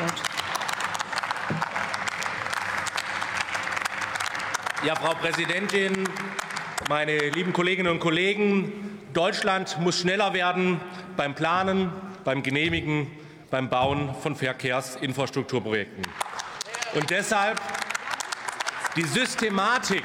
Wort. Ja, Frau Präsidentin, meine lieben Kolleginnen und Kollegen, Deutschland muss schneller werden beim Planen, beim Genehmigen, beim Bauen von Verkehrsinfrastrukturprojekten. Und deshalb die Systematik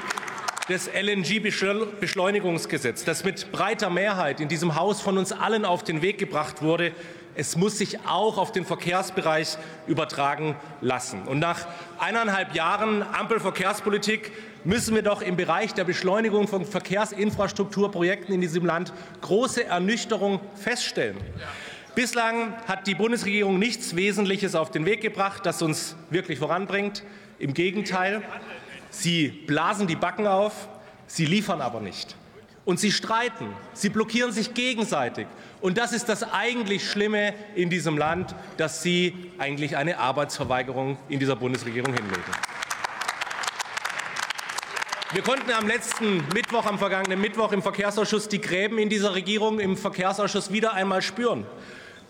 des LNG-Beschleunigungsgesetzes, das mit breiter Mehrheit in diesem Haus von uns allen auf den Weg gebracht wurde, es muss sich auch auf den Verkehrsbereich übertragen lassen. Und nach eineinhalb Jahren Ampelverkehrspolitik müssen wir doch im Bereich der Beschleunigung von Verkehrsinfrastrukturprojekten in diesem Land große Ernüchterung feststellen. Bislang hat die Bundesregierung nichts Wesentliches auf den Weg gebracht, das uns wirklich voranbringt. Im Gegenteil, sie blasen die Backen auf, sie liefern aber nicht. Und sie streiten, sie blockieren sich gegenseitig. Und das ist das eigentlich Schlimme in diesem Land, dass sie eigentlich eine Arbeitsverweigerung in dieser Bundesregierung hinlegen. Wir konnten am letzten Mittwoch, am vergangenen Mittwoch im Verkehrsausschuss die Gräben in dieser Regierung im Verkehrsausschuss wieder einmal spüren.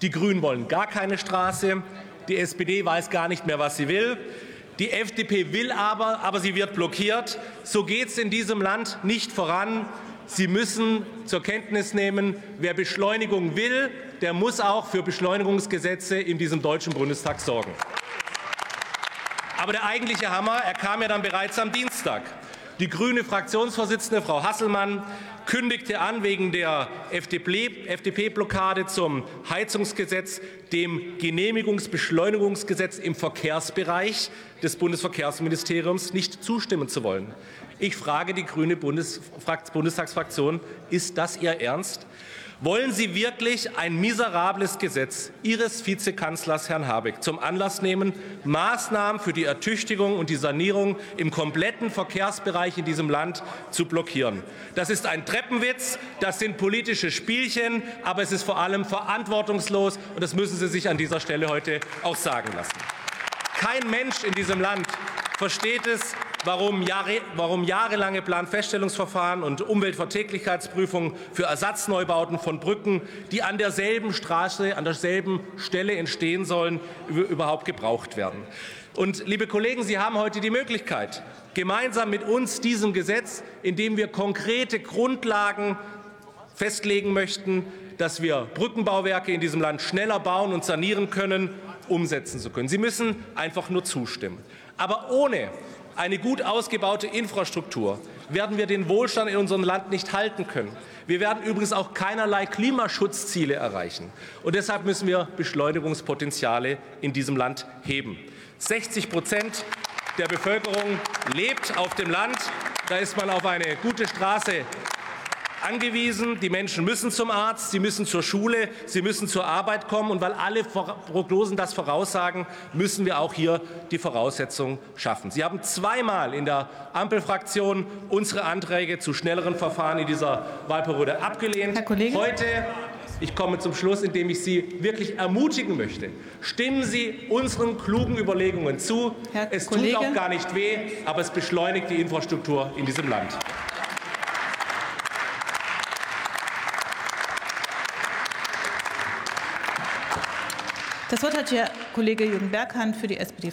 Die Grünen wollen gar keine Straße. Die SPD weiß gar nicht mehr, was sie will. Die FDP will aber, aber sie wird blockiert. So geht es in diesem Land nicht voran. Sie müssen zur Kenntnis nehmen, wer Beschleunigung will, der muss auch für Beschleunigungsgesetze in diesem Deutschen Bundestag sorgen. Aber der eigentliche Hammer, er kam ja dann bereits am Dienstag. Die grüne Fraktionsvorsitzende Frau Hasselmann kündigte an, wegen der FDP-Blockade zum Heizungsgesetz, dem Genehmigungsbeschleunigungsgesetz im Verkehrsbereich des Bundesverkehrsministeriums nicht zustimmen zu wollen. Ich frage die grüne Bundestagsfraktion, ist das Ihr Ernst? Wollen Sie wirklich ein miserables Gesetz Ihres Vizekanzlers Herrn Habeck zum Anlass nehmen, Maßnahmen für die Ertüchtigung und die Sanierung im kompletten Verkehrsbereich in diesem Land zu blockieren? Das ist ein Treppenwitz, das sind politische Spielchen, aber es ist vor allem verantwortungslos, und das müssen Sie sich an dieser Stelle heute auch sagen lassen. Kein Mensch in diesem Land versteht es, warum, Jahre, warum jahrelange Planfeststellungsverfahren und Umweltverträglichkeitsprüfungen für Ersatzneubauten von Brücken, die an derselben Straße, an derselben Stelle entstehen sollen, überhaupt gebraucht werden. Und liebe Kollegen, Sie haben heute die Möglichkeit, gemeinsam mit uns diesem Gesetz, in dem wir konkrete Grundlagen festlegen möchten, dass wir Brückenbauwerke in diesem Land schneller bauen und sanieren können, umsetzen zu können. Sie müssen einfach nur zustimmen. Aber ohne eine gut ausgebaute Infrastruktur werden wir den Wohlstand in unserem Land nicht halten können. Wir werden übrigens auch keinerlei Klimaschutzziele erreichen. Und deshalb müssen wir Beschleunigungspotenziale in diesem Land heben. 60 Prozent der Bevölkerung lebt auf dem Land. Da ist man auf eine gute Straße angewiesen. Die Menschen müssen zum Arzt, sie müssen zur Schule, sie müssen zur Arbeit kommen. Und weil alle Prognosen das voraussagen, müssen wir auch hier die Voraussetzungen schaffen. Sie haben zweimal in der Ampelfraktion unsere Anträge zu schnelleren Verfahren in dieser Wahlperiode abgelehnt. Herr Kollege? Heute ich komme zum Schluss, indem ich Sie wirklich ermutigen möchte. Stimmen Sie unseren klugen Überlegungen zu. Herr es Kollege? tut auch gar nicht weh, aber es beschleunigt die Infrastruktur in diesem Land. Das Wort hat Herr Kollege Jürgen Berghahn für die SPD.